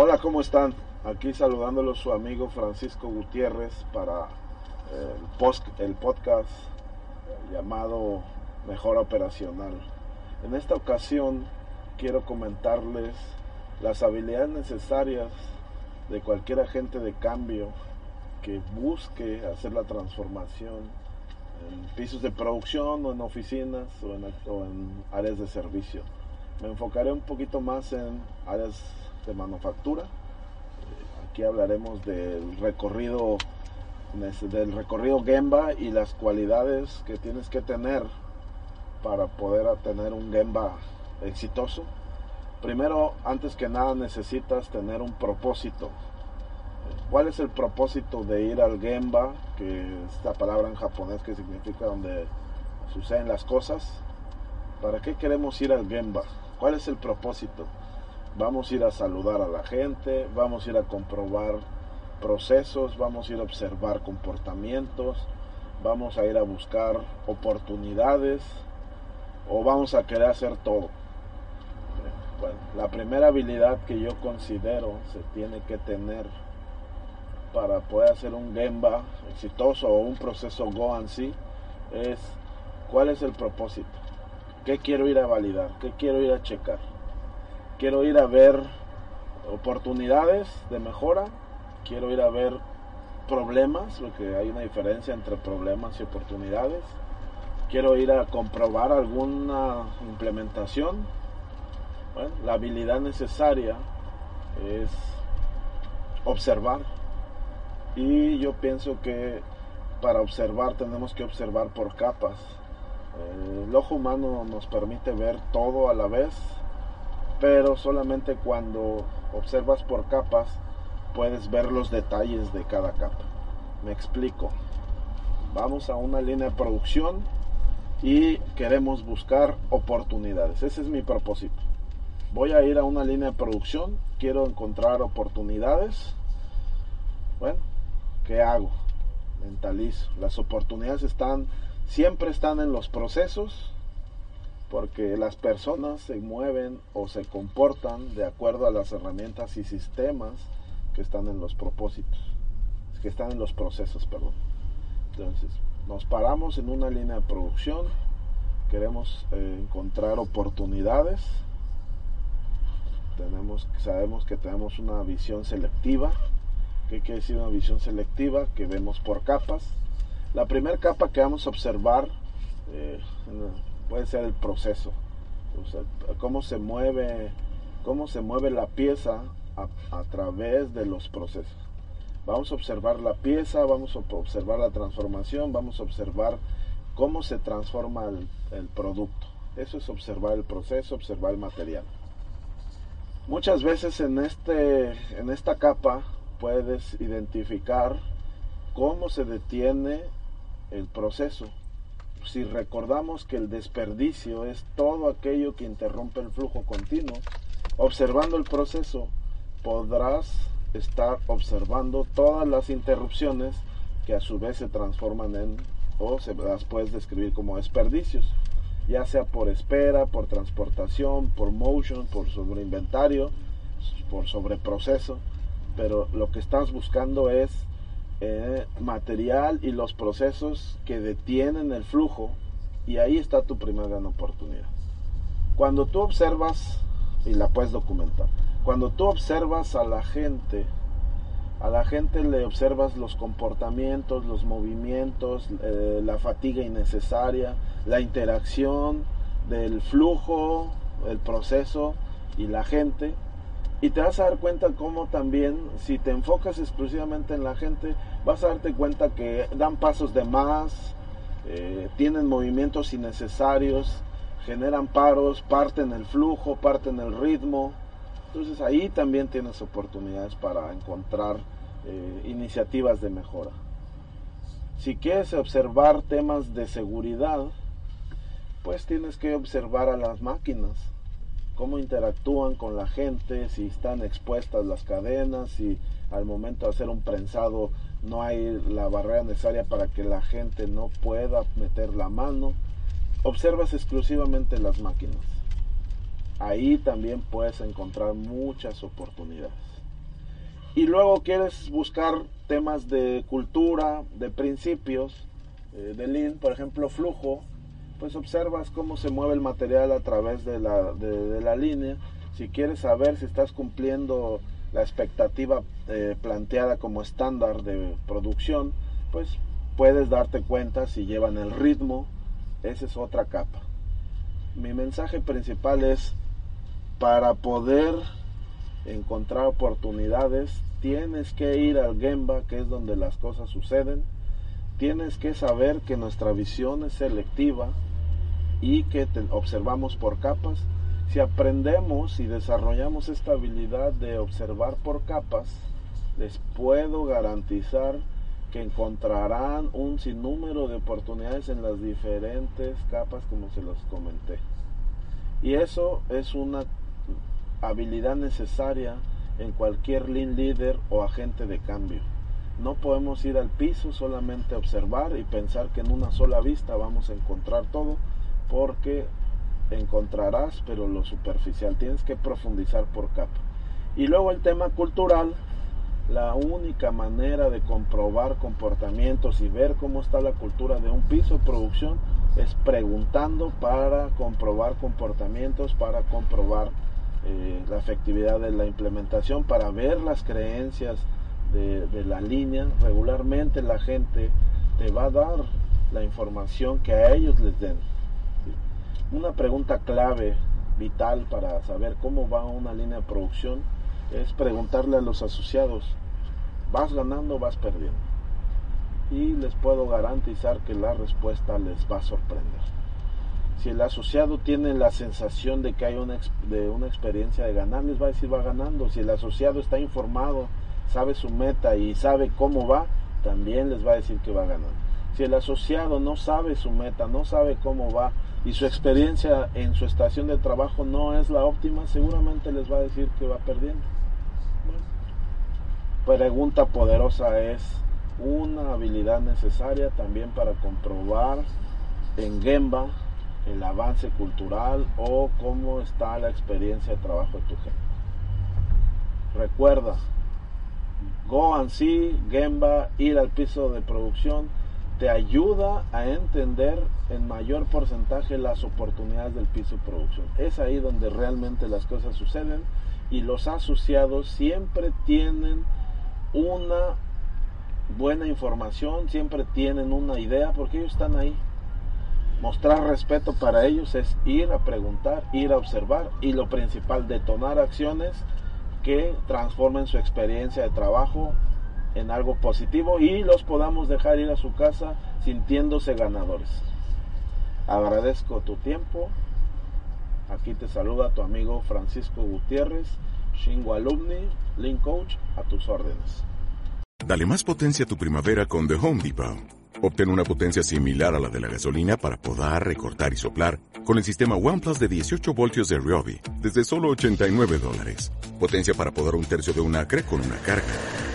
Hola, ¿cómo están? Aquí saludándolo su amigo Francisco Gutiérrez para el, post, el podcast llamado Mejora Operacional. En esta ocasión quiero comentarles las habilidades necesarias de cualquier agente de cambio que busque hacer la transformación en pisos de producción o en oficinas o en áreas de servicio. Me enfocaré un poquito más en áreas de manufactura. Aquí hablaremos del recorrido del recorrido Gemba y las cualidades que tienes que tener para poder tener un Gemba exitoso. Primero, antes que nada, necesitas tener un propósito. ¿Cuál es el propósito de ir al Gemba? Que es esta palabra en japonés que significa donde suceden las cosas. ¿Para qué queremos ir al Gemba? ¿Cuál es el propósito? Vamos a ir a saludar a la gente, vamos a ir a comprobar procesos, vamos a ir a observar comportamientos, vamos a ir a buscar oportunidades o vamos a querer hacer todo. La primera habilidad que yo considero se tiene que tener para poder hacer un Gemba exitoso o un proceso Go and sí es cuál es el propósito, qué quiero ir a validar, qué quiero ir a checar quiero ir a ver oportunidades de mejora, quiero ir a ver problemas, porque hay una diferencia entre problemas y oportunidades. Quiero ir a comprobar alguna implementación. La habilidad necesaria es observar. Y yo pienso que para observar tenemos que observar por capas. El ojo humano nos permite ver todo a la vez, pero solamente cuando observas por capas puedes ver los detalles de cada capa. Me explico. Vamos a una línea de producción y queremos buscar oportunidades. Ese es mi propósito. Voy a ir a una línea de producción, quiero encontrar oportunidades. Bueno, ¿qué hago? Mentalizo. Las oportunidades están, siempre están en los procesos porque las personas se mueven o se comportan de acuerdo a las herramientas y sistemas que están en los propósitos, que están en los procesos, perdón. Entonces, nos paramos en una línea de producción, queremos eh, encontrar oportunidades, tenemos, sabemos que tenemos una visión selectiva. ¿Qué quiere decir una visión selectiva? Que vemos por capas. La primera capa que vamos a observar eh, puede ser el proceso, cómo se mueve, cómo se mueve la pieza a, través de los procesos. Vamos a observar la pieza, vamos a observar la transformación, vamos a observar cómo se transforma el, el producto. Eso es observar el proceso, observar el material. Muchas veces en, este, en esta capa puedes identificar cómo se detiene el proceso. Si recordamos que el desperdicio es todo aquello que interrumpe el flujo continuo, observando el proceso podrás estar observando todas las interrupciones que a su vez se transforman en o se las puedes describir como desperdicios, ya sea por espera, por transportación, por motion, por sobreinventario, por sobreproceso, pero lo que estás buscando es eh, material y los procesos que detienen el flujo y ahí está tu primera gran oportunidad. Cuando tú observas, y la puedes documentar, cuando tú observas a la gente, a la gente le observas los comportamientos, los movimientos, eh, la fatiga innecesaria, la interacción del flujo, el proceso y la gente, y te vas a dar cuenta cómo también, si te enfocas exclusivamente en la gente, vas a darte cuenta que dan pasos de más, eh, tienen movimientos innecesarios, generan paros, parten el flujo, parten el ritmo. Entonces ahí también tienes oportunidades para encontrar eh, iniciativas de mejora. Si quieres observar temas de seguridad, pues tienes que observar a las máquinas, cómo interactúan con la gente, si están expuestas las cadenas, si al momento de hacer un prensado no hay la barrera necesaria para que la gente no pueda meter la mano. Observas exclusivamente las máquinas. Ahí también puedes encontrar muchas oportunidades. Y luego quieres buscar temas de cultura, de principios, eh, de Lean, por ejemplo, flujo, pues observas cómo se mueve el material a través de la, de la línea. Si quieres saber si estás cumpliendo la expectativa eh, planteada como estándar de producción, pues puedes darte cuenta si llevan el ritmo, esa es otra capa. Mi mensaje principal es, para poder encontrar oportunidades, tienes que ir al Gemba, que es donde las cosas suceden, tienes que saber que nuestra visión es selectiva y que observamos por capas, si aprendemos y desarrollamos esta habilidad de observar por capas, les puedo garantizar que encontrarán un sinnúmero de oportunidades en las diferentes capas como se los comenté. Y eso es una habilidad necesaria en cualquier lean leader o agente de cambio. No podemos ir al piso solamente a observar y pensar que en una sola vista vamos a encontrar todo porque encontrarás, pero lo superficial, tienes que profundizar por capa. Y luego el tema cultural, la única manera de comprobar comportamientos y ver cómo está la cultura de un piso de producción es preguntando para comprobar comportamientos, para comprobar eh, la efectividad de la implementación, para ver las creencias de, de la línea. Regularmente la gente te va a dar la información que a ellos les den. Una pregunta clave, vital para saber cómo va una línea de producción, es preguntarle a los asociados, ¿vas ganando o vas perdiendo? Y les puedo garantizar que la respuesta les va a sorprender. Si el asociado tiene la sensación de que hay una, de una experiencia de ganar, les va a decir va ganando. Si el asociado está informado, sabe su meta y sabe cómo va, también les va a decir que va ganando. Si el asociado no sabe su meta, no sabe cómo va, y su experiencia en su estación de trabajo no es la óptima, seguramente les va a decir que va perdiendo. pregunta poderosa es una habilidad necesaria también para comprobar en Gemba el avance cultural o cómo está la experiencia de trabajo de tu gente. Recuerda, go and see, Gemba, ir al piso de producción, te ayuda a entender en mayor porcentaje las oportunidades del piso de producción. Es ahí donde realmente las cosas suceden y los asociados siempre tienen una buena información, siempre tienen una idea porque ellos están ahí. Mostrar respeto para ellos es ir a preguntar, ir a observar y lo principal, detonar acciones que transformen su experiencia de trabajo en algo positivo y los podamos dejar ir a su casa sintiéndose ganadores. Agradezco tu tiempo. Aquí te saluda tu amigo Francisco Gutiérrez, Shingo Alumni, Link Coach, a tus órdenes. Dale más potencia a tu primavera con The Home Depot. Obtén una potencia similar a la de la gasolina para podar, recortar y soplar con el sistema OnePlus de 18 voltios de Ryobi desde solo 89 dólares. Potencia para podar un tercio de un acre con una carga.